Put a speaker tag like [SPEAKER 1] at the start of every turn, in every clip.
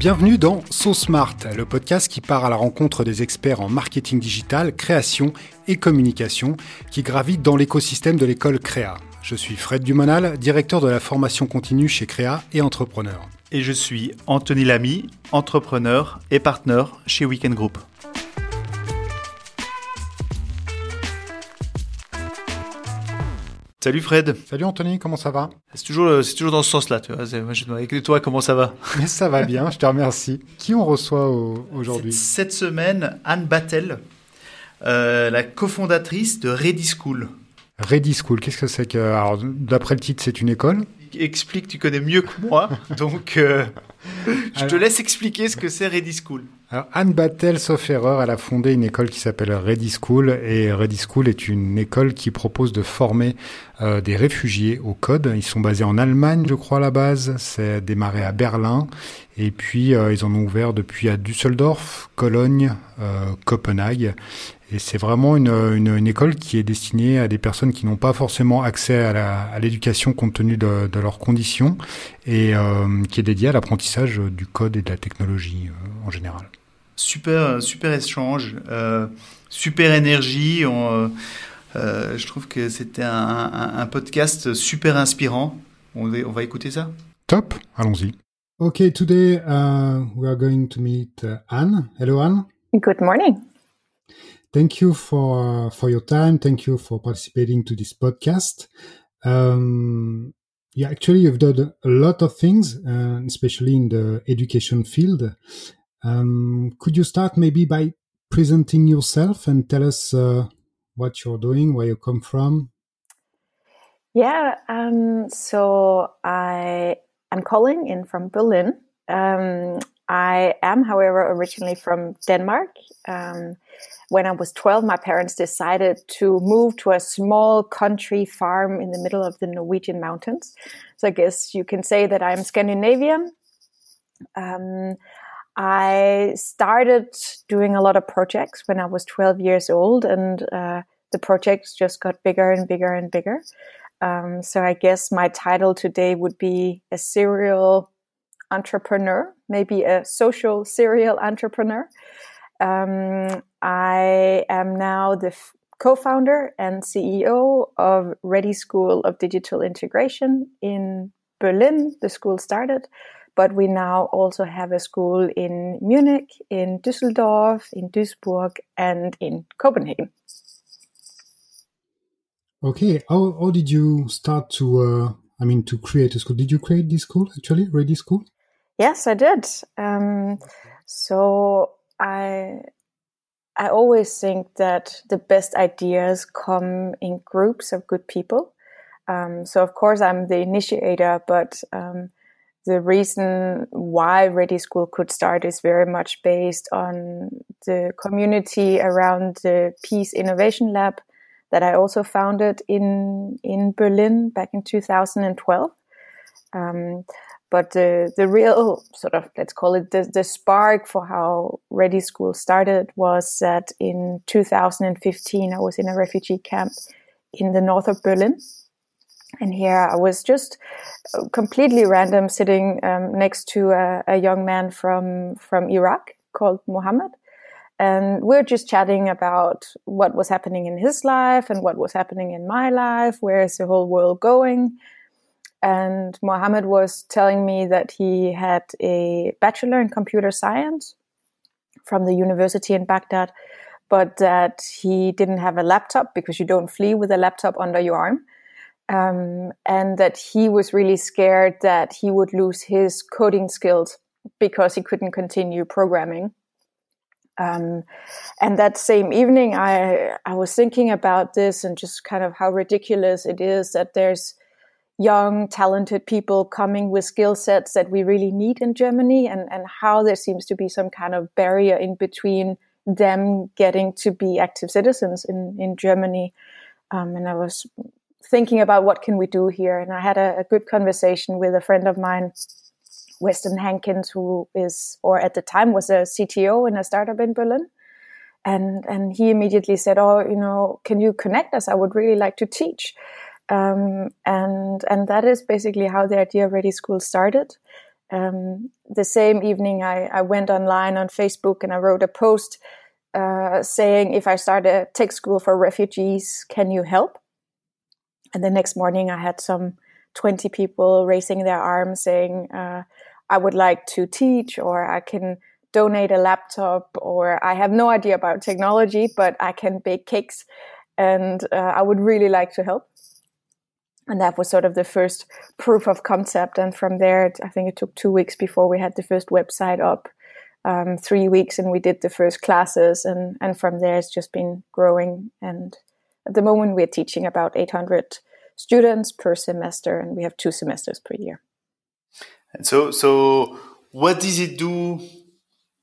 [SPEAKER 1] Bienvenue dans So Smart, le podcast qui part à la rencontre des experts en marketing digital, création et communication qui gravitent dans l'écosystème de l'école Créa. Je suis Fred Dumonal, directeur de la formation continue chez Créa et entrepreneur.
[SPEAKER 2] Et je suis Anthony Lamy, entrepreneur et partenaire chez Weekend Group. Salut Fred.
[SPEAKER 1] Salut Anthony, comment ça va?
[SPEAKER 2] C'est toujours, euh, c'est toujours dans ce sens-là, tu vois. Et toi, comment ça va?
[SPEAKER 1] Mais ça va bien, je te remercie. Qui on reçoit aujourd'hui?
[SPEAKER 2] Cette, semaine, Anne Battel, euh, la cofondatrice de Ready School.
[SPEAKER 1] Ready School, qu'est-ce que c'est que Alors, d'après le titre, c'est une école?
[SPEAKER 2] Explique, tu connais mieux que moi, donc euh, je te laisse expliquer ce que c'est Ready School.
[SPEAKER 1] Anne Battel, sauf erreur, elle a fondé une école qui s'appelle Ready School et Ready School est une école qui propose de former euh, des réfugiés au code. Ils sont basés en Allemagne, je crois, à la base. C'est démarré à Berlin et puis euh, ils en ont ouvert depuis à Düsseldorf, Cologne, euh, Copenhague. Et c'est vraiment une, école qui est destinée à des personnes qui n'ont pas forcément accès à l'éducation compte tenu de, leurs conditions et qui est dédiée à l'apprentissage du code et de la technologie en général.
[SPEAKER 2] Super, super échange, euh, super énergie. On, euh, je trouve que c'était un, un, un, podcast super inspirant. On, on va écouter ça.
[SPEAKER 1] Top, allons-y. Okay, today uh, we are going to meet uh, Anne. Hello, Anne.
[SPEAKER 3] Good morning.
[SPEAKER 1] Thank you for uh, for your time. Thank you for participating to this podcast. Um, yeah, actually, you've done a lot of things, uh, especially in the education field. Um, could you start maybe by presenting yourself and tell us uh, what you're doing, where you come from?
[SPEAKER 3] Yeah, um, so I am calling in from Berlin. Um, I am, however, originally from Denmark. Um, when I was 12, my parents decided to move to a small country farm in the middle of the Norwegian mountains. So I guess you can say that I'm Scandinavian. Um, I started doing a lot of projects when I was 12 years old, and uh, the projects just got bigger and bigger and bigger. Um, so I guess my title today would be a serial entrepreneur, maybe a social serial entrepreneur. Um, I am now the f- co-founder and CEO of ReDI School of Digital Integration in Berlin. The school started but we now also have a school in Munich, in Düsseldorf, in Duisburg, and in Copenhagen.
[SPEAKER 1] Okay, how, how did you start to, uh, I mean, to create a school? Did you create this school actually, ReDI School?
[SPEAKER 3] Yes, I did. Um, so I, I always think that the best ideas come in groups of good people. Um, so of course I'm the initiator, but um, the reason why ReDI School could start is very much based on the community around the Peace Innovation Lab that I also founded in in Berlin back in 2012. Um, but the the real sort of let's call it the, the spark for how ReDI School started was that in 2015 I was in a refugee camp in the north of Berlin and here I was just uh, completely random sitting um, next to a, a, young man from, from Iraq called Mohammed. And we are just chatting about what was happening in his life and what was happening in my life. Where is the whole world going? And Mohammed was telling me that he had a bachelor in computer science from the university in Baghdad, but that he didn't have a laptop because you don't flee with a laptop under your arm um, and that he was really scared that he would lose his coding skills because he couldn't continue programming. Um, and that same evening, I I was thinking about this and just kind of how ridiculous it is that there's young, talented people coming with skill sets that we really need in Germany, and and how there seems to be some kind of barrier in between them getting to be active citizens in in Germany. Um, and I was thinking about what can we do here. And I had a, a good conversation with a friend of mine, Weston Hankins, who is, or at the time was a CTO in a startup in Berlin. And, and he immediately said, Oh, you know, can you connect us? I would really like to teach. Um, and, and that is basically how the Idea ReDI School started. um, the same evening, I, I went online on Facebook and I wrote a post uh, saying, If I start a tech school for refugees, can you help? And the next morning, I had some 20 people raising their arms saying, uh, I would like to teach, or I can donate a laptop, or I have no idea about technology, but I can bake cakes and uh, I would really like to help and that was sort of the first proof of concept. And from there, I think it took two weeks before we had the first website up. Um, three weeks, and we did the first classes, and and from there it's just been growing. And at the moment, we're teaching about 800 students per semester, and we have two semesters per year.
[SPEAKER 2] And so, so what does it do?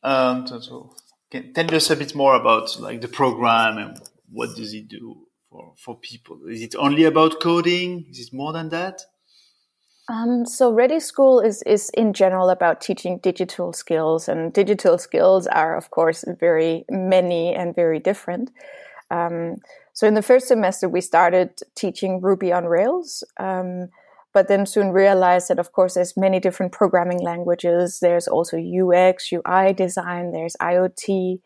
[SPEAKER 2] Um, so, so can tell us a bit more about like the program and what does it do? for, for people? Is it only about coding? Is it more than that?
[SPEAKER 3] Um, so ReDI School is is in general about teaching digital skills, and digital skills are, of course, very many and very different. Um, so in the first semester, we started teaching Ruby on Rails, um, but then soon realized that, of course, there's many different programming languages. There's also UX, UI design. There's IoT.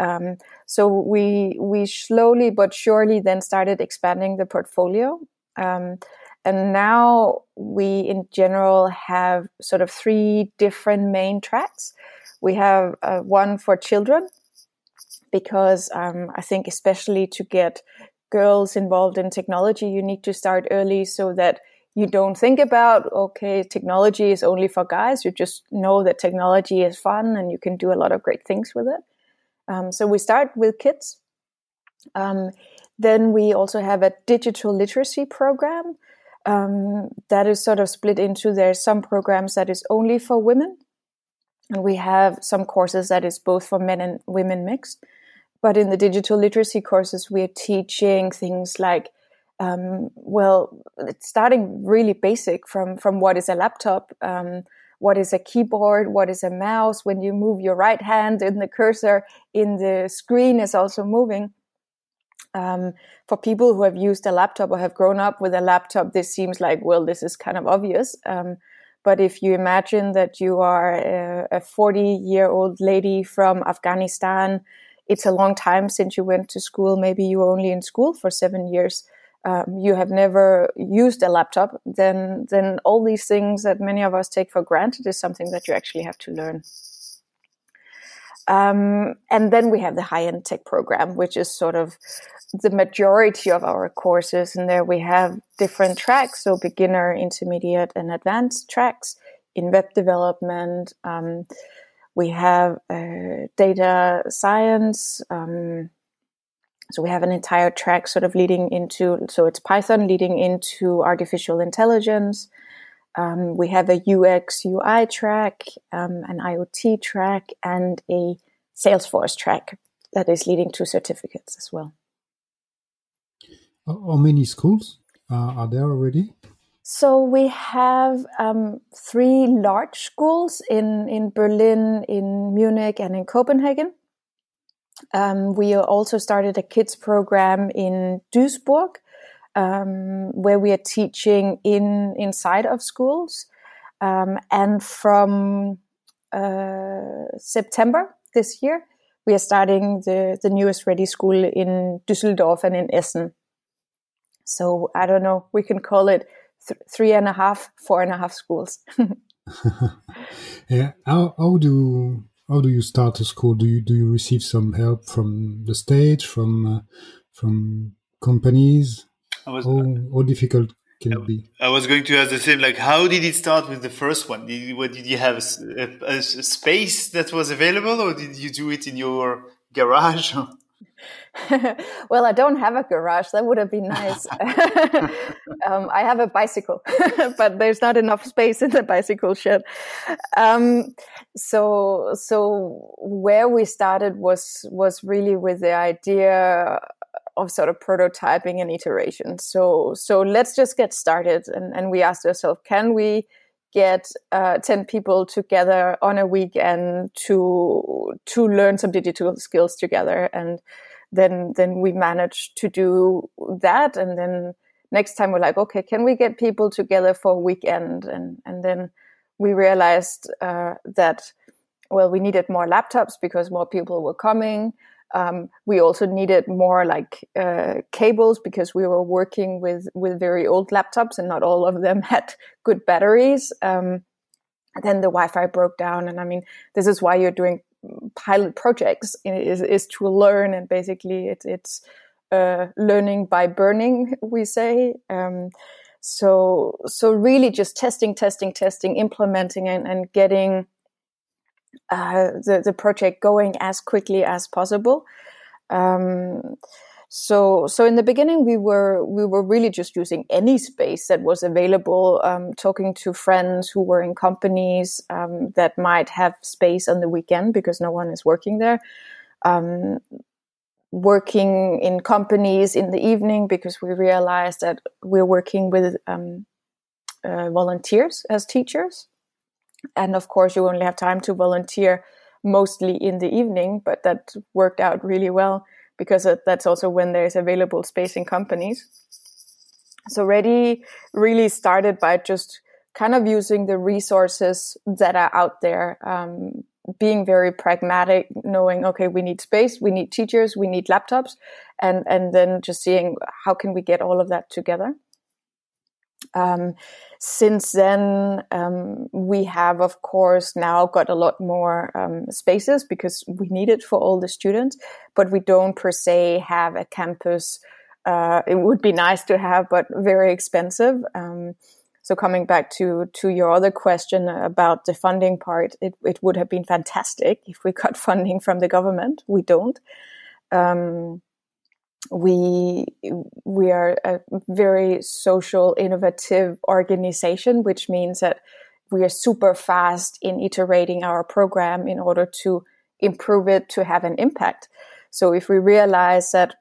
[SPEAKER 3] Um, so we we slowly but surely then started expanding the portfolio. Um, and now we in general have sort of three different main tracks. We have uh, one for children because um, I think especially to get girls involved in technology, you need to start early so that you don't think about okay technology is only for guys you just know that technology is fun and you can do a lot of great things with it um, so we start with kids. Um, then we also have a digital literacy program um, that is sort of split into there's some programs that is only for women, and we have some courses that is both for men and women mixed. But in the digital literacy courses, we are teaching things like um, well, starting really basic from from what is a laptop, um, what is a keyboard, what is a mouse. When you move your right hand in the cursor in the screen is also moving. Um, for people who have used a laptop or have grown up with a laptop, this seems like, well, this is kind of obvious. Um, but if you imagine that you are a 40 year old lady from Afghanistan, it's a long time since you went to school. Maybe you were only in school for seven years um, you have never used a laptop, then then all these things that many of us take for granted is something that you actually have to learn. Um, and then we have the high end tech program, which is sort of the majority of our courses. And there we have different tracks, so beginner, intermediate, and advanced tracks in web development. Um, we have uh, data science. Um, so we have an entire track sort of leading into, so it's Python leading into artificial intelligence. Um, we have a UX UI track, um, an IoT track, and a Salesforce track that is leading to certificates as well.
[SPEAKER 1] How many schools uh, are there already?
[SPEAKER 3] So we have um, three large schools in, in Berlin, in Munich, and in Copenhagen. Um, we also started a kids program in Duisburg, um, where we are teaching in inside of schools. Um, and from uh, September this year, we are starting the, the newest ReDI School in Düsseldorf and in Essen. So I don't know, we can call it th- three and a half, four and a half schools.
[SPEAKER 1] yeah. How, how do how do you start a school? Do you do you receive some help from the state, from uh, from companies? Was, how, how difficult can it be?
[SPEAKER 2] I was going to ask the same. Like, how did it start with the first one? Did, what, did you have a, a, a space that was available, or did you do it in your garage?
[SPEAKER 3] well, I don't have a garage. That would have been nice. um, I have a bicycle, but there's not enough space in the bicycle shed. Um, so, so where we started was was really with the idea of sort of prototyping and iteration. So, so let's just get started. And, and we asked ourselves, can we get uh, 10 people together on a weekend to to learn some digital skills together and then then we managed to do that and then next time we're like okay can we get people together for a weekend and and then we realized uh, that well, we needed more laptops because more people were coming. Um, we also needed more like uh, cables because we were working with with very old laptops and not all of them had good batteries. Um, then the Wi-Fi broke down, and I mean, this is why you're doing pilot projects is is to learn and basically it, it's uh, learning by burning, we say. Um, so so really just testing, testing, testing, implementing, and, and getting uh, the the project going as quickly as possible. Um, so so in the beginning we were we were really just using any space that was available, um, talking to friends who were in companies um, that might have space on the weekend because no one is working there. Um, working in companies in the evening because we realized that we're working with um, uh, volunteers as teachers and of course you only have time to volunteer mostly in the evening but that worked out really well because that's also when there's available space in companies. So ready really started by just kind of using the resources that are out there um, being very pragmatic knowing okay we need space we need teachers we need laptops and and then just seeing how can we get all of that together um, since then, um, we have, of course, now got a lot more um, spaces because we need it for all the students, but we don't per se have a campus. Uh, it would be nice to have, but very expensive. Um, so coming back to to your other question about the funding part, it, it would have been fantastic if we got funding from the government. We don't. Um, we we are a very social innovative organization which means that we are super fast in iterating our program in order to improve it to have an impact. So if we realize that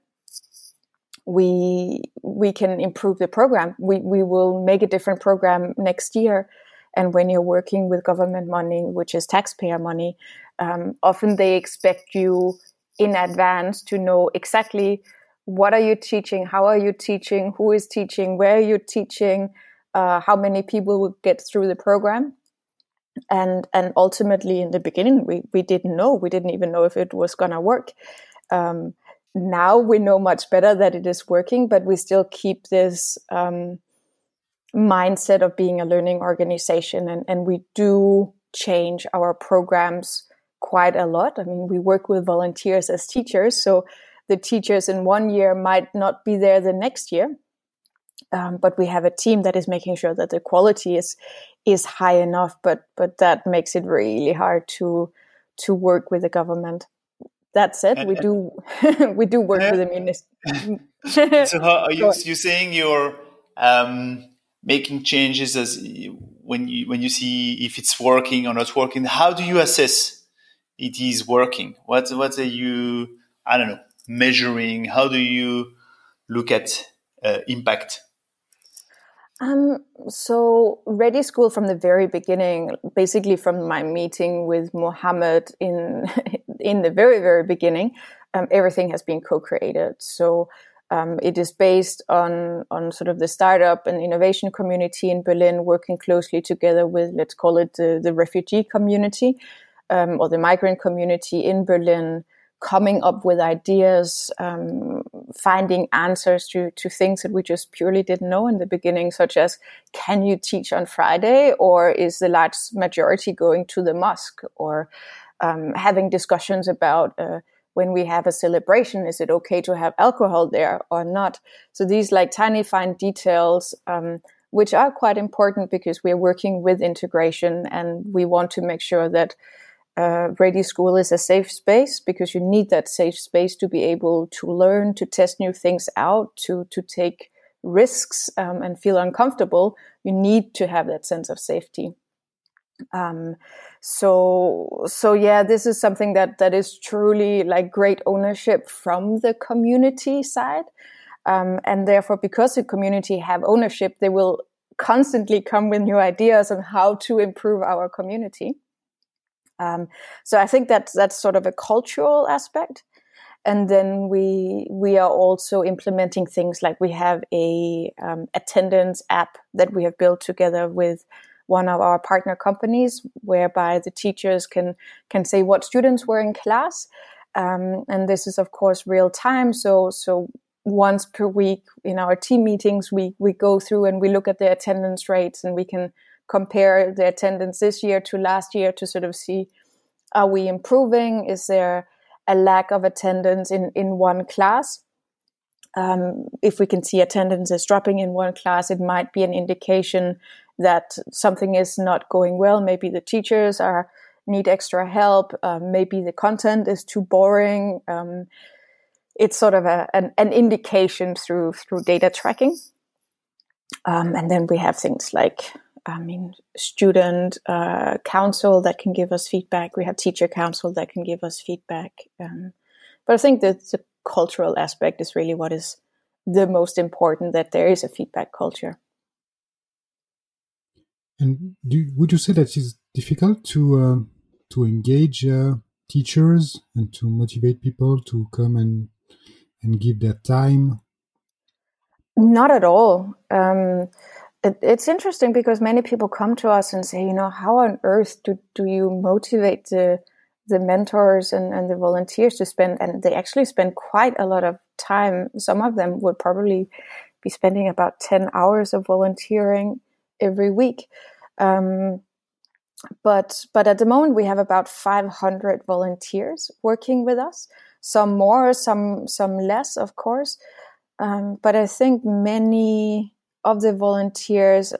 [SPEAKER 3] we we can improve the program we we will make a different program next year. And when you're working with government money which is taxpayer money um, often they expect you in advance to know exactly what are you teaching? How are you teaching? Who is teaching? Where are you teaching? Uh, how many people will get through the program? And and ultimately in the beginning we, we didn't know. We didn't even know if it was to work. Um, now we know much better that it is working but we still keep this um, mindset of being a learning organization and, and we do change our programs quite a lot. I mean we work with volunteers as teachers so the teachers in one year might not be there the next year. Um, but we have a team that is making sure that the quality is is high enough. But but that makes it really hard to to work with the government. That said, we do we do work with the
[SPEAKER 2] ministry. so how are you you saying you're um, making changes as when you when you see if it's working or not working? How do you assess it is working? What what are you I don't know measuring? How do you look at uh, impact?
[SPEAKER 3] Um, so ReDI School from the very beginning, basically from my meeting with Mohammed in in the very very beginning, um, everything has been co-created. So um, it is based on on sort of the startup and innovation community in Berlin working closely together with let's call it the, the refugee community um, or the migrant community in Berlin coming up with ideas, um, finding answers to, to things that we just purely didn't know in the beginning, such as can you teach on Friday, or is the large majority going to the mosque, or um, having discussions about uh, when we have a celebration, is it okay to have alcohol there or not? So these like tiny fine details. Um, which are quite important because we're working with integration and we want to make sure that uh, School is a safe space because you need that safe space to be able to learn, to test new things out, to to take risks um, and feel uncomfortable. You need to have that sense of safety. Um, so so yeah, this is something that that is truly like great ownership from the community side, um, and therefore because the community have ownership, they will constantly come with new ideas on how to improve our community. Um, so I think that that's sort of a cultural aspect. And then we we are also implementing things like we have a um, attendance app that we have built together with one of our partner companies, whereby the teachers can can say what students were in class, um, and this is of course real time. So so once per week in our team meetings, we we go through and we look at the attendance rates, and we can compare the attendance this year to last year to sort of see are we improving? Is there a lack of attendance in, in one class? Um, if we can see attendance is dropping in one class, it might be an indication that something is not going well. Maybe the teachers are need extra help. Uh, maybe the content is too boring. Um, it's sort of a, an, an, indication through through data tracking. Um, and then we have things like I mean, student uh, council that can give us feedback. We have teacher council that can give us feedback. Um, but I think that the cultural aspect is really what is the most important. That there is a feedback culture.
[SPEAKER 1] And do, would you say that it's difficult to uh, to engage uh, teachers and to motivate people to come and and give their time?
[SPEAKER 3] Not at all. Um, it, it's interesting because many people come to us and say, you know, how on earth do, do you motivate the the mentors and, and the volunteers to spend and they actually spend quite a lot of time. Some of them would probably be spending about 10 hours of volunteering every week. Um, but but at the moment we have about 500 volunteers working with us some more some some less of course um, but i think many of the volunteers,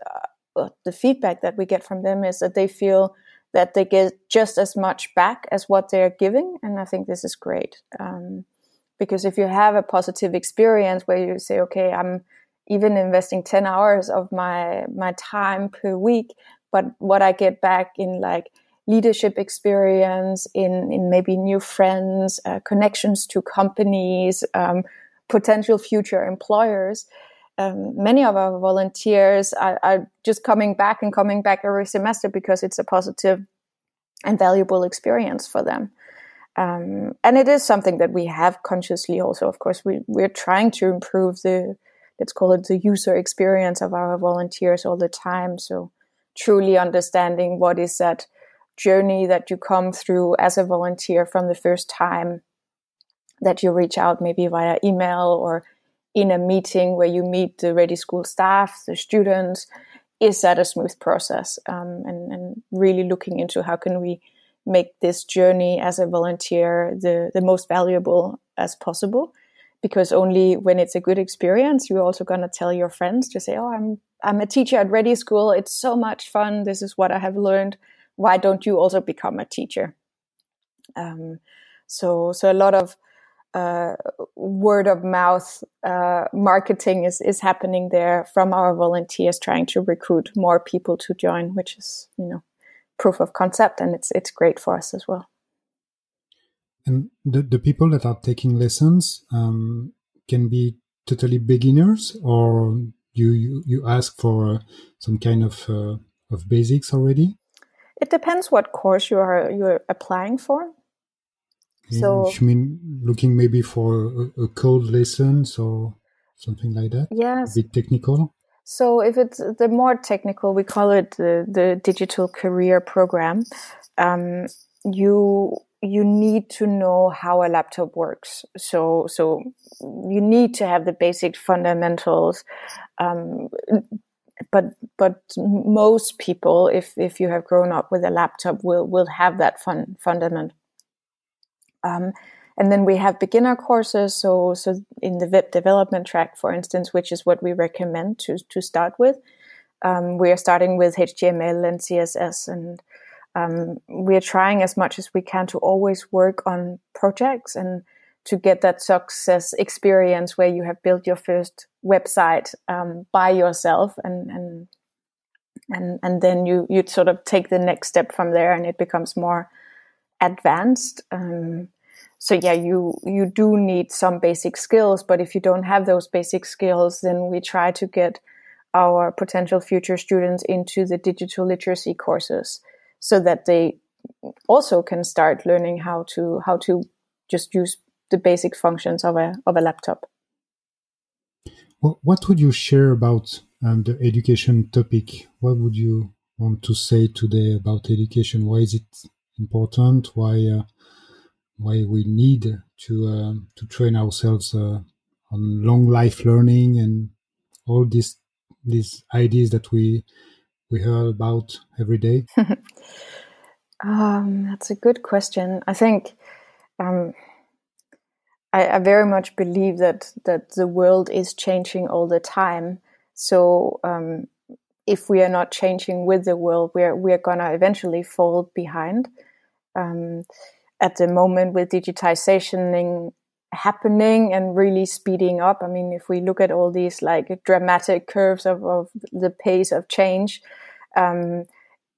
[SPEAKER 3] uh, the feedback that we get from them is that they feel that they get just as much back as what they're giving, and I think this is great. Um, because if you have a positive experience where you say, "Okay, I'm even investing ten hours of my my time per week," but what I get back in like leadership experience, in in maybe new friends, uh, connections to companies, um, potential future employers, um, many of our volunteers are, are, just coming back and coming back every semester because it's a positive and valuable experience for them. Um, and it is something that we have consciously also, of course, we, we're trying to improve the, let's call it the user experience of our volunteers all the time. So truly understanding what is that journey that you come through as a volunteer from the first time that you reach out maybe via email or in a meeting where you meet the ReDI School staff, the students, is that a smooth process? Um, and, and, really looking into how can we make this journey as a volunteer the, the most valuable as possible? Because only when it's a good experience, you're also going to tell your friends to say, "Oh, I'm I'm a teacher at ReDI School. It's so much fun. This is what I have learned. Why don't you also become a teacher?" Um, so so a lot of uh, word of mouth uh, marketing is, is happening there from our volunteers trying to recruit more people to join, which is, you know, proof of concept and it's, it's great for us as well.
[SPEAKER 1] And the, the people that are taking lessons um, can be totally beginners or you, you, you ask for uh, some kind of, uh, of basics already?
[SPEAKER 3] It depends what course you are you're applying for.
[SPEAKER 1] So you mean looking maybe for a, a code lesson or something like that?
[SPEAKER 3] Yes.
[SPEAKER 1] A bit technical.
[SPEAKER 3] So if it's the more technical, we call it the, the digital career program. Um, you you need to know how a laptop works. So so you need to have the basic fundamentals. Um, but but most people, if if you have grown up with a laptop, will will have that fun fundament. Um, and then we have beginner courses. So, so in the web development track, for instance, which is what we recommend to, to start with, um, we are starting with HTML and CSS, and um, we are trying as much as we can to always work on projects and to get that success experience where you have built your first website um, by yourself, and and and and then you you sort of take the next step from there, and it becomes more advanced. Um, so yeah, you you do need some basic skills, but if you don't have those basic skills, then we try to get our potential future students into the digital literacy courses so that they also can start learning how to how to just use the basic functions of a of a laptop.
[SPEAKER 1] Well, what would you share about um, the education topic? What would you want to say today about education? Why is it important? Why uh, why we need to uh, to train ourselves uh, on long life learning and all these these ideas that we we hear about every day?
[SPEAKER 3] um, that's a good question. I think um, I, I, very much believe that that the world is changing all the time. So um, if we are not changing with the world, we're we're gonna eventually fall behind. Um, at the moment, with digitization happening and really speeding up, I mean, if we look at all these like dramatic curves of, of the pace of change, um,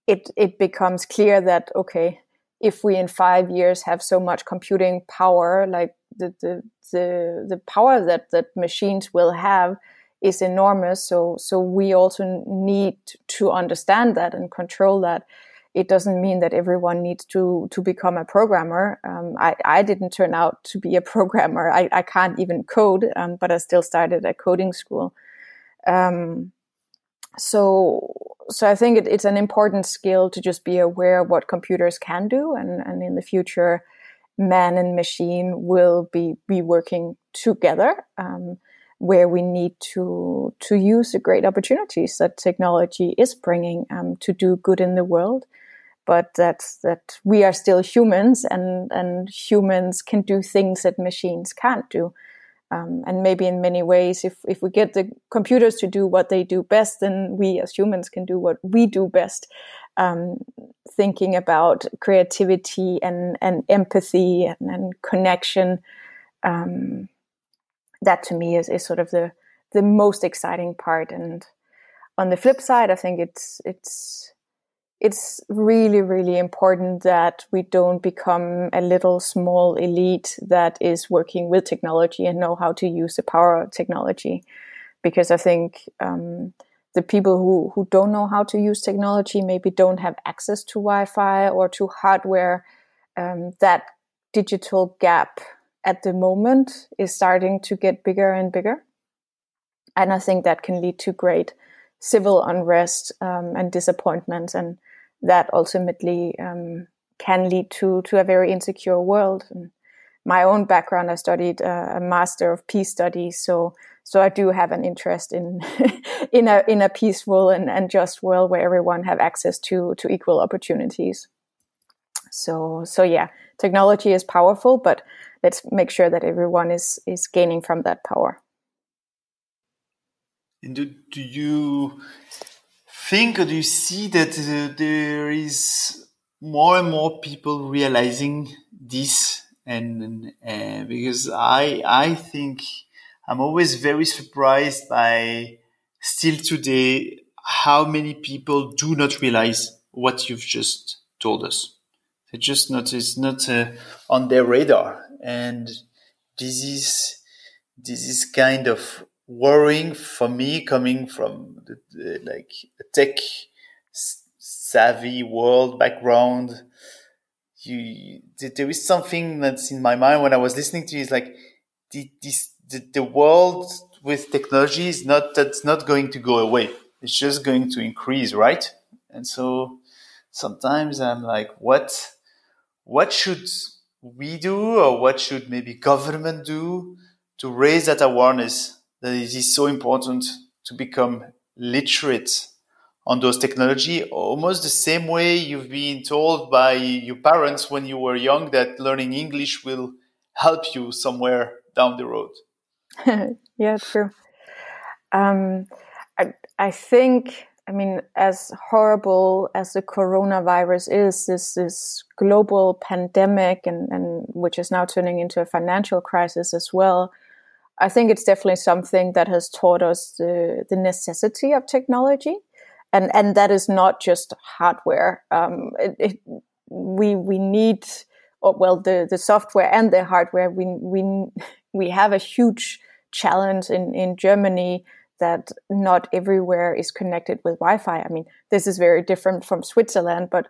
[SPEAKER 3] it it becomes clear that okay, if we in five years have so much computing power, like the the the, the power that that machines will have is enormous. So so we also need to understand that and control that. It doesn't mean that everyone needs to to become a programmer. Um, I I didn't turn out to be a programmer. I I can't even code, um, but I still started a coding school. Um, so so I think it, it's an important skill to just be aware of what computers can do, and and in the future, man and machine will be be working together. Um, where we need to to use the great opportunities that technology is bringing um, to do good in the world, but that that we are still humans and and humans can do things that machines can't do. Um, and maybe in many ways, if, if we get the computers to do what they do best, then we as humans can do what we do best. Um, thinking about creativity and, and empathy and, and connection. Um, that to me is, is sort of the, the most exciting part. And on the flip side, I think it's, it's, it's really, really important that we don't become a little small elite that is working with technology and know how to use the power of technology. Because I think um, the people who, who don't know how to use technology maybe don't have access to Wi Fi or to hardware. Um, that digital gap at the moment is starting to get bigger and bigger. And I think that can lead to great civil unrest um, and disappointment. And that ultimately um, can lead to to a very insecure world. And my own background, I studied uh, a master of peace studies, so so I do have an interest in in a in a peaceful and, and just world where everyone have access to to equal opportunities. So so yeah, technology is powerful, but let's make sure that everyone is is gaining from that power.
[SPEAKER 2] And do, do you think or do you see that uh, there is more and more people realizing this and uh, because i i think i'm always very surprised by still today how many people do not realize what you've just told us. They just not it's not uh, on their radar. And this is this is kind of worrying for me coming from the, the, like a tech savvy world background you there is something that's in my mind when i was listening to you is like the, this, the, the world with technology is not that's not going to go away. It's just going to increase right? And so sometimes i'm like what what should we do or what should maybe government do to raise that awareness that it is so important to become literate on those technology almost the same way you've been told by your parents when you were young that learning english will help you somewhere down the road.
[SPEAKER 3] Yeah true. Um, I, I think i mean as horrible as the coronavirus is this this global pandemic and, and which is now turning into a financial crisis as well I think it's definitely something that has taught us the, the necessity of technology. And, and that is not just hardware. Um, it, it, we, we need, oh, well, the, the software and the hardware. We, we, we have a huge challenge in, in Germany that not everywhere is connected with Wi-Fi. I mean, this is very different from Switzerland, but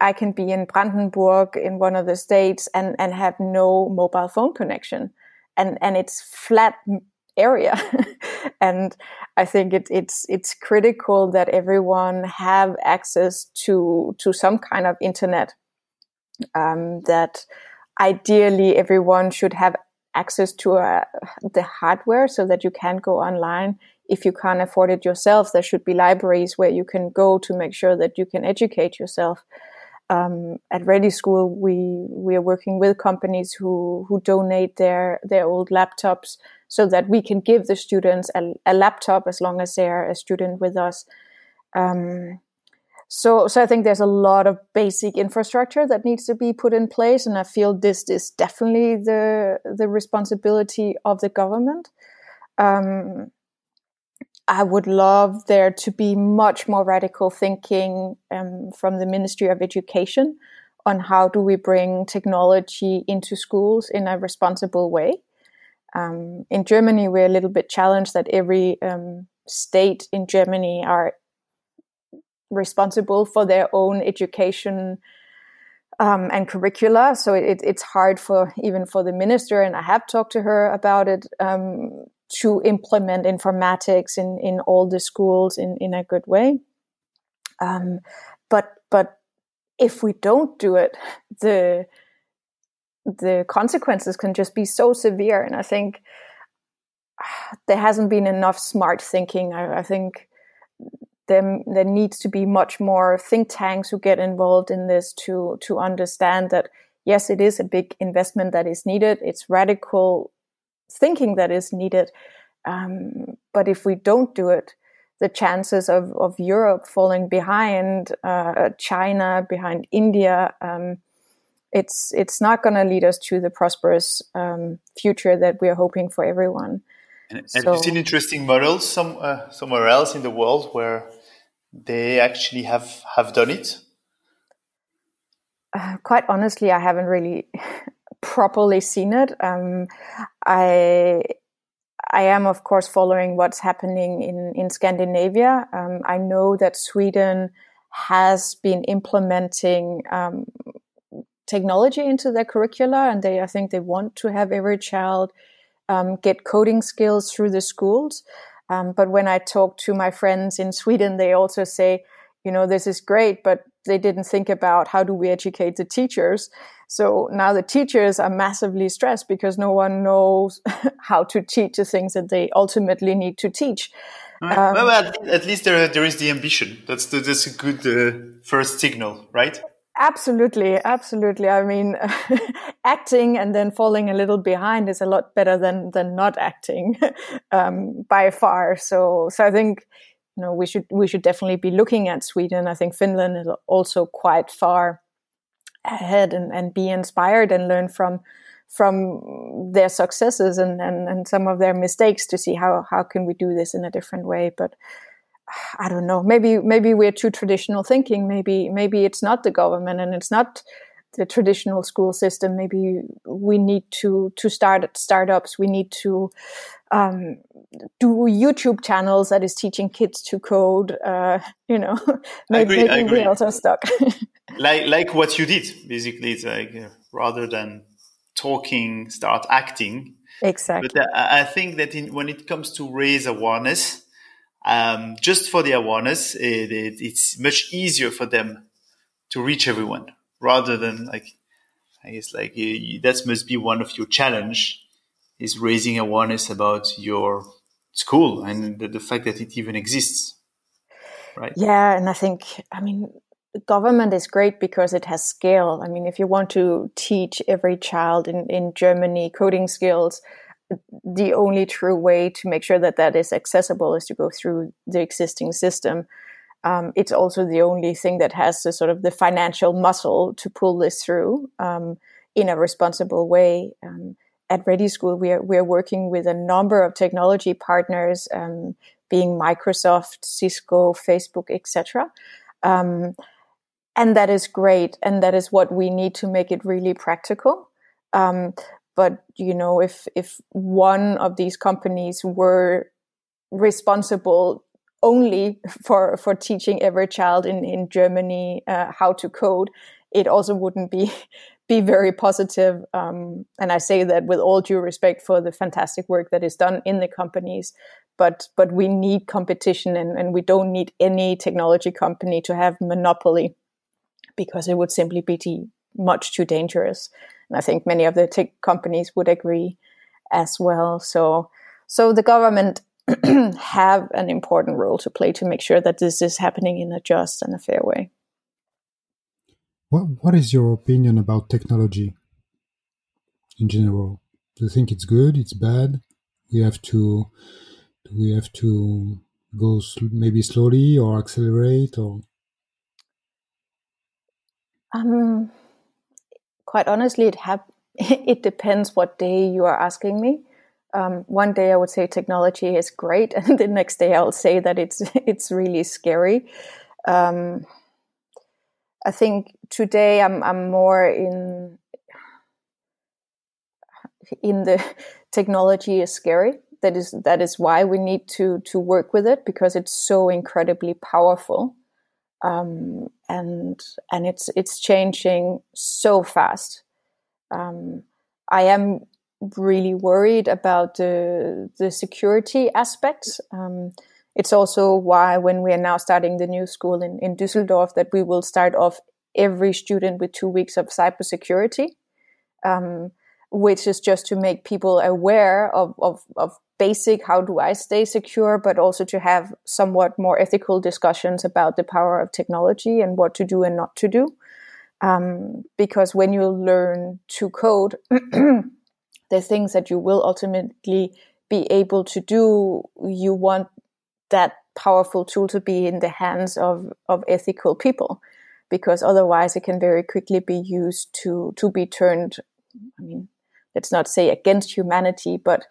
[SPEAKER 3] I can be in Brandenburg in one of the states and, and have no mobile phone connection and and it's flat area. and I think it, it's it's critical that everyone have access to to some kind of internet. Um, that ideally everyone should have access to uh, the hardware so that you can go online. If you can't afford it yourself, there should be libraries where you can go to make sure that you can educate yourself um, at ReDI School, we we are working with companies who who donate their their old laptops so that we can give the students a, a laptop as long as they are a student with us. Um, so so I think there's a lot of basic infrastructure that needs to be put in place, and I feel this is definitely the the responsibility of the government. Um, I would love there to be much more radical thinking um, from the Ministry of Education on how do we bring technology into schools in a responsible way. Um, in Germany, we're a little bit challenged that every um, state in Germany are responsible for their own education um, and curricula. So it, it's hard for even for the minister, and I have talked to her about it um, to implement informatics in, in all the schools in, in a good way. Um, but but if we don't do it, the the consequences can just be so severe. And I think there hasn't been enough smart thinking. I, I think there, there needs to be much more think tanks who get involved in this to to understand that yes, it is a big investment that is needed. It's radical thinking that is needed. Um, but if we don't do it, the chances of, of Europe falling behind uh, China, behind India, um, it's it's not going to lead us to the prosperous um, future that we are hoping for everyone.
[SPEAKER 2] And so, have you seen interesting models some, uh, somewhere else in the world where they actually have have done it?
[SPEAKER 3] Uh, quite honestly, I haven't really properly seen it. Um, I I am, of course, following what's happening in in Scandinavia. Um, I know that Sweden has been implementing um, technology into their curricula, and they I think they want to have every child um, get coding skills through the schools. Um, but when I talk to my friends in Sweden, they also say, you know, this is great, but they didn't think about how do we educate the teachers. So now the teachers are massively stressed because no one knows how to teach the things that they ultimately need to teach.
[SPEAKER 2] Right. Um, well, at, at, least there, there is the ambition. That's the, that's a good uh, first signal, right?
[SPEAKER 3] Absolutely, absolutely. I mean, acting and then falling a little behind is a lot better than than not acting, um, by far. So, so I think you know we should we should definitely be looking at Sweden. I think Finland is also quite far ahead and, and be inspired and learn from from their successes and, and, and some of their mistakes to see how, how can we do this in a different way. But I don't know. Maybe maybe we're too traditional thinking. Maybe maybe it's not the government and it's not the traditional school system. Maybe we need to to start startups. We need to um, do YouTube channels that is teaching kids to code. Uh, you know, maybe, maybe we're also stuck.
[SPEAKER 2] like like what you did basically it's like uh, rather than talking start acting
[SPEAKER 3] exactly
[SPEAKER 2] but uh, i think that in, when it comes to raise awareness um, just for the awareness it, it, it's much easier for them to reach everyone rather than like i guess like you, you, that must be one of your challenge is raising awareness about your school and the, the fact that it even exists right
[SPEAKER 3] yeah and i think i mean government is great because it has scale. I mean, if you want to teach every child in, in Germany coding skills, the only true way to make sure that that is accessible is to go through the existing system. Um, it's also the only thing that has the sort of the financial muscle to pull this through um, in a responsible way. Um, at ReDI School, we are we are working with a number of technology partners, um, being Microsoft, Cisco, Facebook, etc and that is great and that is what we need to make it really practical. Um, but you know if if one of these companies were responsible only for for teaching every child in in Germany uh, how to code it also wouldn't be be very positive. Um, and I say that with all due respect for the fantastic work that is done in the companies. But but we need competition, and, and we don't need any technology company to have monopoly, because it would simply be too, much too dangerous. And I think many of the tech companies would agree as well. So so the government have an important role to play to make sure that this is happening in a just and a fair way.
[SPEAKER 1] What What is your opinion about technology in general? Do you think it's good? It's bad? We have to. We have to go sl- maybe slowly or accelerate or?
[SPEAKER 3] Um, quite honestly, it have it depends what day you are asking me. Um, one day I would say technology is great, and the next day I'll say that it's it's really scary. Um, I think today I'm I'm more in in the technology is scary. That is that is why we need to to work with it because it's so incredibly powerful, um, and and it's it's changing so fast. Um, I am really worried about the the security aspects. Um, it's also why when we are now starting the new school in, in Düsseldorf that we will start off every student with two weeks of cybersecurity, um, which is just to make people aware of, of, of basic how do I stay secure, but also to have somewhat more ethical discussions about the power of technology and what to do and not to do. Um, because when you learn to code, the things that you will ultimately be able to do, you want that powerful tool to be in the hands of, of ethical people because otherwise it can very quickly be used to to be turned i mean let's not say against humanity but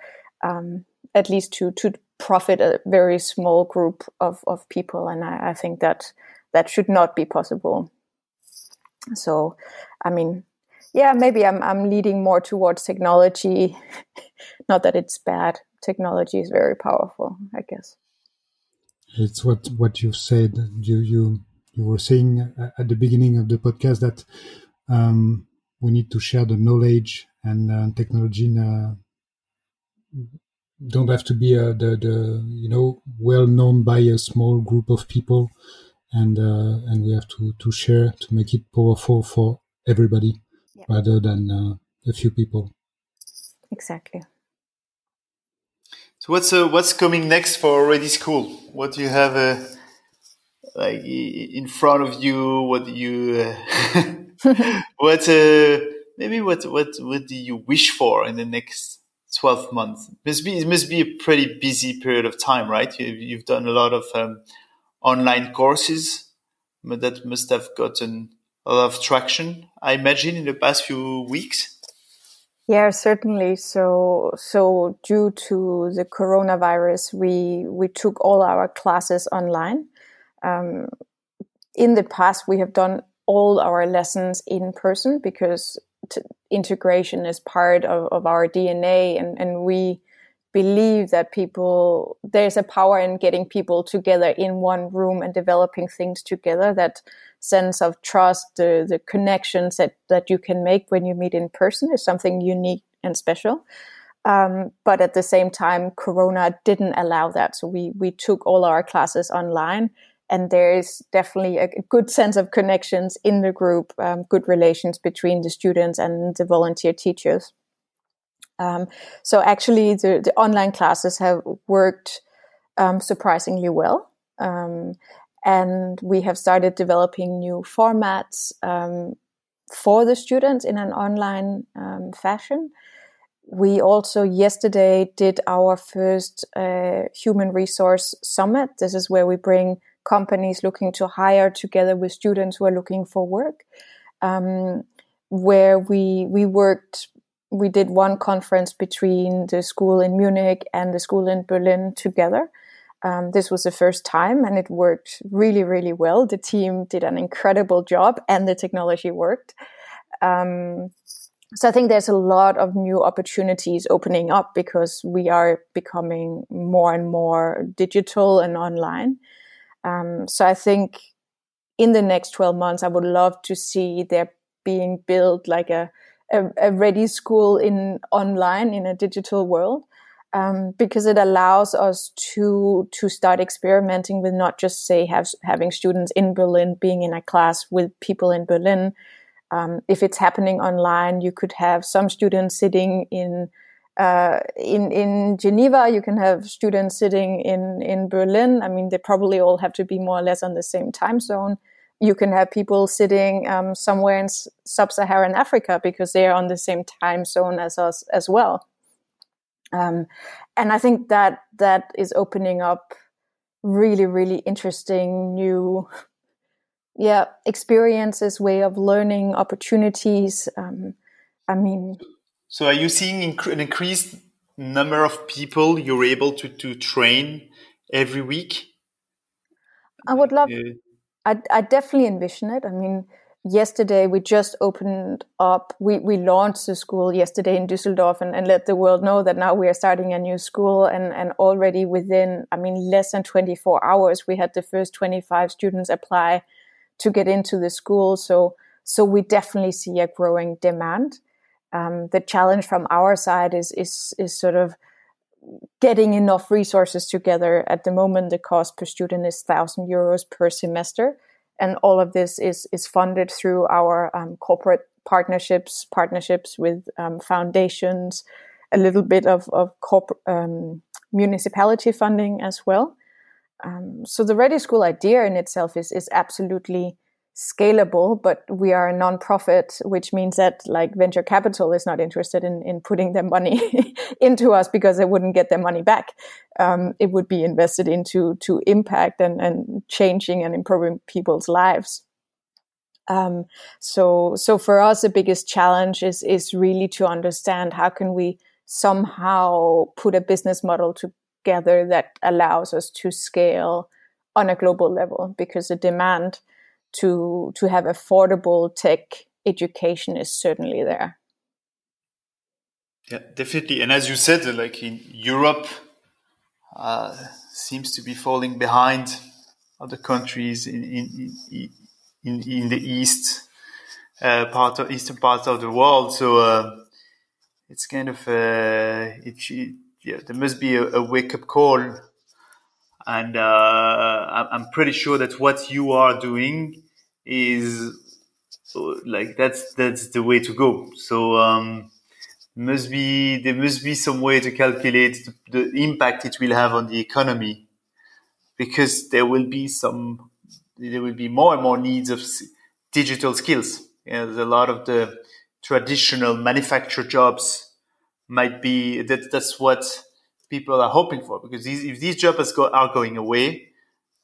[SPEAKER 3] um, at least to to profit a very small group of, of people and I, I think that that should not be possible. So i mean yeah maybe i'm i'm leading more towards technology. Not that it's bad. Technology is very powerful i guess
[SPEAKER 1] it's what what you said. You you you were saying at the beginning of the podcast that um, we need to share the knowledge and uh, technology. Uh, don't have to be uh, the the you know well known by a small group of people, and uh, and we have to to share to make it powerful for everybody yeah. rather than uh, a few people.
[SPEAKER 3] Exactly.
[SPEAKER 2] So what's uh, what's coming next for ReDI School? What do you have uh, like in front of you? What do you uh, what uh, maybe what what what do you wish for in the next twelve months? It must be it must be a pretty busy period of time, right? You, you've done a lot of um, online courses that must have gotten a lot of traction, I imagine, in the past few weeks.
[SPEAKER 3] Yeah, certainly. So, so due to the coronavirus, we we took all our classes online. Um, in the past, we have done all our lessons in person because t- integration is part of, of our DNA, and and we believe that people there's a power in getting people together in one room and developing things together that sense of trust the the connections that that you can make when you meet in person is something unique and special. Um, but at the same time corona didn't allow that. So we we took all our classes online and there is definitely a good sense of connections in the group um, good relations between the students and the volunteer teachers. Um, so actually, the, the online classes have worked um, surprisingly well. Um, and we have started developing new formats um, for the students in an online um, fashion. We also yesterday did our first uh, human resource summit. This is where we bring companies looking to hire together with students who are looking for work. Um, where we we worked we did one conference between the school in Munich and the school in Berlin together. Um, this was the first time and it worked really, really well. The team did an incredible job and the technology worked. Um, so I think there's a lot of new opportunities opening up because we are becoming more and more digital and online. Um, so I think in the next 12 months, I would love to see there being built like a, a, a ReDI School in online in a digital world. Um, because it allows us to to start experimenting with not just say have, having students in Berlin being in a class with people in Berlin. Um, if it's happening online, you could have some students sitting in uh, in in Geneva, you can have students sitting in in Berlin. I mean, they probably all have to be more or less on the same time zone. You can have people sitting um, somewhere in sub-Saharan Africa because they are on the same time zone as us as well. Um, and I think that that is opening up really, really interesting new, yeah, experiences, way of learning, opportunities. Um, I mean,
[SPEAKER 2] so are you seeing an increased number of people you're able to, to train every week?
[SPEAKER 3] I would love, uh, I, I definitely envision it. I mean, yesterday we just opened up, we, we launched the school yesterday in Düsseldorf and, and let the world know that now we are starting a new school. And, and already within, I mean, less than 24 hours, we had the first 25 students apply to get into the school. So, so we definitely see a growing demand um, the challenge from our side is is is sort of getting enough resources together. At the moment, the cost per student is thousand euros per semester, and all of this is is funded through our um, corporate partnerships, partnerships with um, foundations, a little bit of of corporate um, municipality funding as well. Um, so the ReDI School idea in itself is is absolutely scalable, but we are a non-profit, which means that like venture capital is not interested in, in putting their money into us because they wouldn't get their money back. Um, it would be invested into to impact and, and changing and improving people's lives. Um, so, so for us, the biggest challenge is is really to understand how can we somehow put a business model together that allows us to scale on a global level because the demand to to have affordable tech education is certainly there.
[SPEAKER 2] Yeah, definitely. And as you said, like in Europe, uh, seems to be falling behind other countries in in in, in the east uh, part of eastern part of the world. So uh, it's kind of uh, it, it, yeah, there must be a, a wake up call, and uh, I'm pretty sure that what you are doing is like that's that's the way to go. So um, must be there must be some way to calculate the, the, impact it will have on the economy, because there will be some there will be more and more needs of digital skills. You know, a lot of the traditional manufacture jobs might be that that's what people are hoping for because these, if these jobs are going away,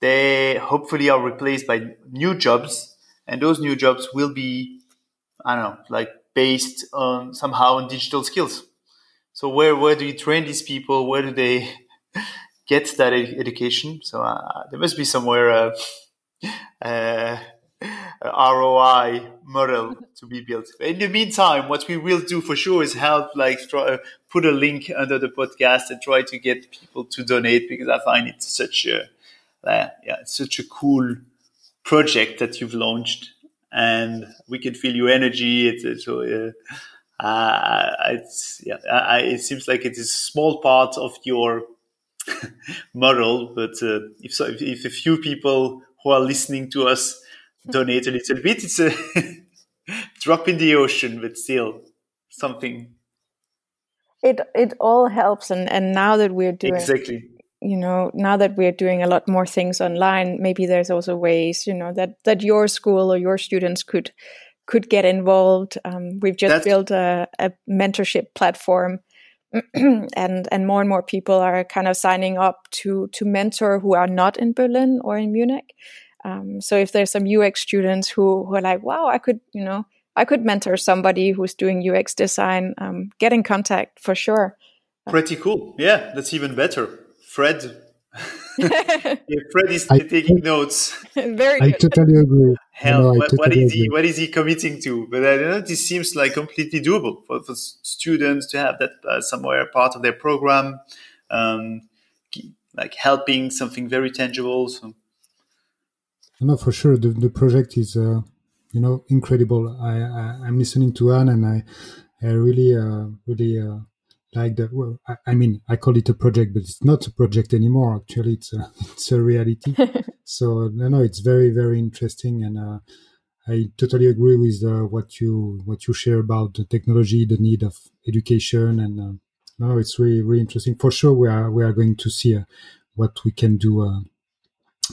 [SPEAKER 2] they hopefully are replaced by new jobs and those new jobs will be I don't know like based on somehow on digital skills. So where where do you train these people? Where do they get that ed- education? So uh, there must be somewhere uh, uh, ROI model to be built. In the meantime, what we will do for sure is help, like, try, uh, put a link under the podcast and try to get people to donate because I find it such a, uh, yeah, it's such a cool project that you've launched, and we can feel your energy. It's, so uh, uh, it's yeah, I, it seems like it is a small part of your model, but uh, if so, if, if, a few people who are listening to us donate a little bit, it's a drop in the ocean, but still something.
[SPEAKER 3] It it all helps, and and now that we're doing
[SPEAKER 2] exactly
[SPEAKER 3] you know now that we're doing a lot more things online maybe there's also ways you know that that your school or your students could could get involved. Um, we've just That's... built a, a mentorship platform and and more and more people are kind of signing up to to mentor who are not in berlin or in munich. Um, so if there's some ux students who who are like wow i could you know i could mentor somebody who's doing ux design um, get in contact for sure.
[SPEAKER 2] Pretty cool. Yeah that's even better Fred. yeah, Fred is I, taking notes.
[SPEAKER 3] Very
[SPEAKER 1] I totally agree.
[SPEAKER 2] Hell, no, what, totally what is agree. he? What is he committing to? But I don't know. This seems like completely doable for, for students to have that uh, somewhere part of their program, um, like helping something very tangible. So.
[SPEAKER 1] no, for sure. The, the project is, uh, you know, incredible. I, I am listening to Anne, and I, I really, uh, really uh, like the. Well, I, I, mean, I call it a project, but it's not a project anymore. Actually, it's a, it's a reality. so no, no, it's very, very interesting, and uh, I totally agree with uh, what you what you share about the technology, the need of education, and uh, no, it's really, really interesting. For sure, we are we are going to see uh, what we can do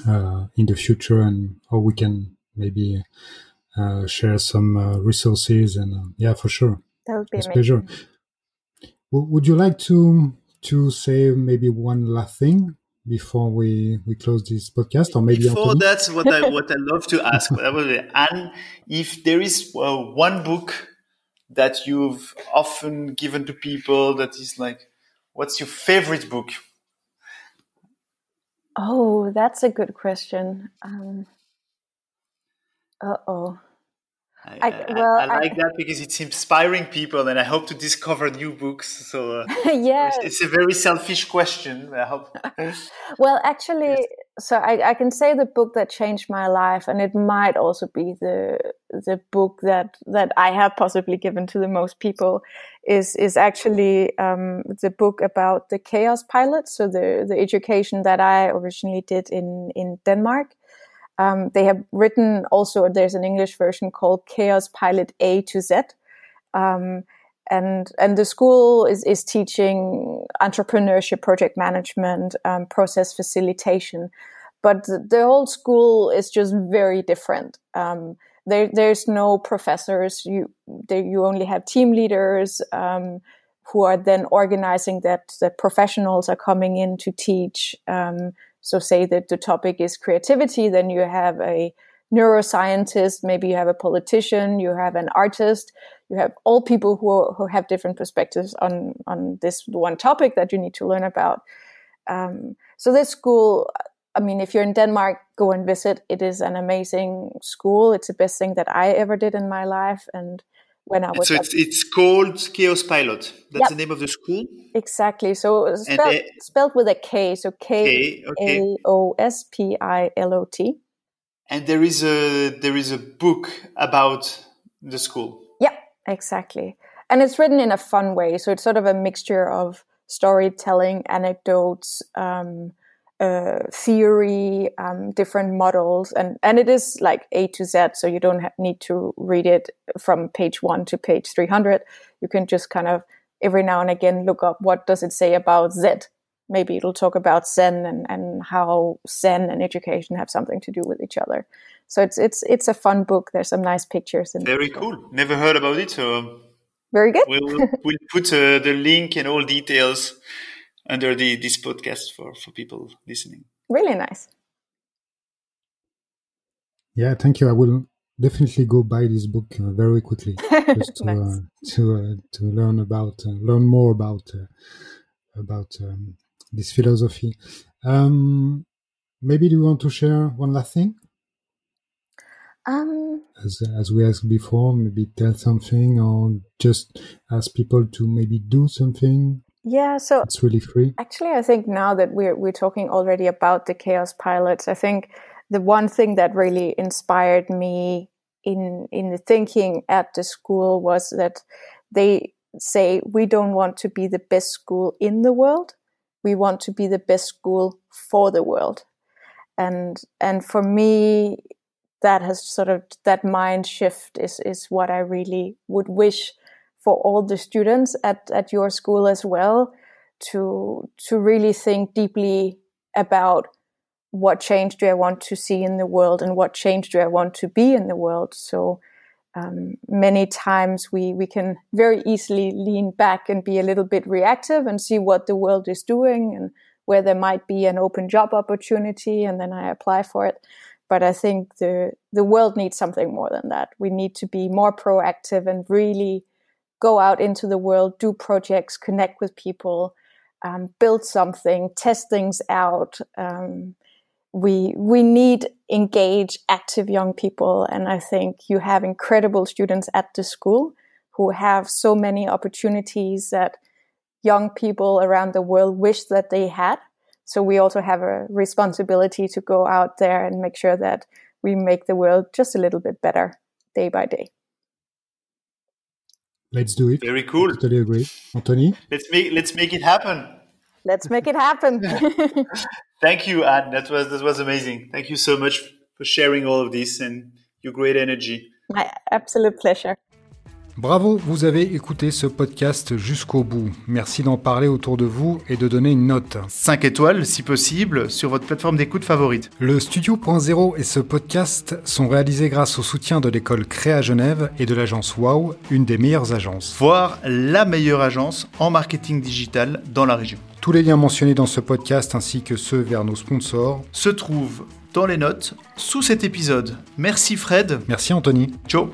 [SPEAKER 1] uh, in the future and how we can maybe uh, share some uh, resources and yeah, for sure.
[SPEAKER 3] That would be
[SPEAKER 1] a pleasure. W- would you like to to say maybe one last thing before we, we close this podcast or maybe
[SPEAKER 2] before Anthony? that's what I what I love to ask and if there is uh, one book that you've often given to people that is like what's your favorite book
[SPEAKER 3] Oh, that's a good question. Um, uh oh.
[SPEAKER 2] I, I, well, I, I like that because it's inspiring people, and I hope to discover new books. So, uh,
[SPEAKER 3] yeah,
[SPEAKER 2] it's, a very selfish question. I hope.
[SPEAKER 3] well, actually, yes. so I, I can say the book that changed my life, and it might also be the the book that that I have possibly given to the most people is is actually um, the book about the KaosPilot. So the the education that I originally did in in Denmark um, they have written also, there's an English version called KaosPilot A to Z. Um, and, and the school is, is teaching entrepreneurship, project management, um, process facilitation. But the, whole school is just very different. Um, there, there's no professors. You, there, you only have team leaders um, who are then organizing that, that professionals are coming in to teach. Um, so say that the topic is creativity, then you have a neuroscientist, maybe you have a politician, you have an artist, you have all people who, who have different perspectives on, on this one topic that you need to learn about. Um, so this school, I mean, if you're in Denmark, go and visit. It is an amazing school. It's the best thing that I ever did in my life. And when I was.
[SPEAKER 2] So it's, it's called KaosPilot. That's yep. the name of the school.
[SPEAKER 3] Exactly. So spelled, they, spelled with a K. So K A O S P I L O T.
[SPEAKER 2] And there is a there is a book about the school.
[SPEAKER 3] Yeah, exactly. And it's written in a fun way. So it's sort of a mixture of storytelling, anecdotes, um, uh, theory, um, different models, and and it is like A to Z, so you don't need to read it from page one to page three hundred. You can just kind of every now and again look up what does it say about Z. Maybe it'll talk about Zen and, and how Zen and education have something to do with each other. So it's it's it's a fun book. There's some nice pictures. In there.
[SPEAKER 2] Very cool. Never heard about it. So
[SPEAKER 3] very good.
[SPEAKER 2] we'll we'll put uh, the link and all details under the this podcast for for people listening.
[SPEAKER 3] Really nice.
[SPEAKER 1] Yeah, thank you. I will definitely go buy this book uh, very quickly just to nice. uh, to uh, to learn about uh, learn more about uh, about um, this philosophy. Um, maybe do you want to share one last thing?
[SPEAKER 3] Um,
[SPEAKER 1] as as we asked before, maybe tell something or just ask people to maybe do something.
[SPEAKER 3] Yeah, so
[SPEAKER 1] it's really free.
[SPEAKER 3] Actually, I think now that we're we're talking already about the KaosPilots, I think the one thing that really inspired me in in the thinking at the school was that they say we don't want to be the best school in the world, we want to be the best school for the world, and and for me that has sort of that mind shift is is what I really would wish for all the students at, at your school as well to to really think deeply about what change do I want to see in the world and what change do I want to be in the world. So um, many times we we can very easily lean back and be a little bit reactive and see what the world is doing and where there might be an open job opportunity and then I apply for it. But I think the the world needs something more than that. We need to be more proactive and really go out into the world, do projects, connect with people, um, build something, test things out. Um, we we need engage active young people, and I think you have incredible students at the school who have so many opportunities that young people around the world wish that they had. So we also have a responsibility to go out there and make sure that we make the world just a little bit better day by day.
[SPEAKER 1] Let's do it.
[SPEAKER 2] Very cool.
[SPEAKER 1] I totally agree. Anthony?
[SPEAKER 2] Let's make let's make it happen.
[SPEAKER 3] Let's make it happen.
[SPEAKER 2] Thank you, Anne. That was that was amazing. Thank you so much for sharing all of this and your great energy.
[SPEAKER 3] My absolute pleasure.
[SPEAKER 1] Bravo, vous avez écouté ce podcast jusqu'au bout. Merci d'en parler autour de vous et de donner une note.
[SPEAKER 2] 5 étoiles, si possible, sur votre plateforme d'écoute favorite.
[SPEAKER 1] Le Studio.0 et ce podcast sont réalisés grâce au soutien de l'école Créa Genève et de l'agence Wow, une des meilleures agences.
[SPEAKER 2] Voire la meilleure agence en marketing digital dans la région.
[SPEAKER 1] Tous les liens mentionnés dans ce podcast ainsi que ceux vers nos sponsors
[SPEAKER 2] se trouvent dans les notes sous cet épisode. Merci Fred.
[SPEAKER 1] Merci Anthony.
[SPEAKER 2] Ciao.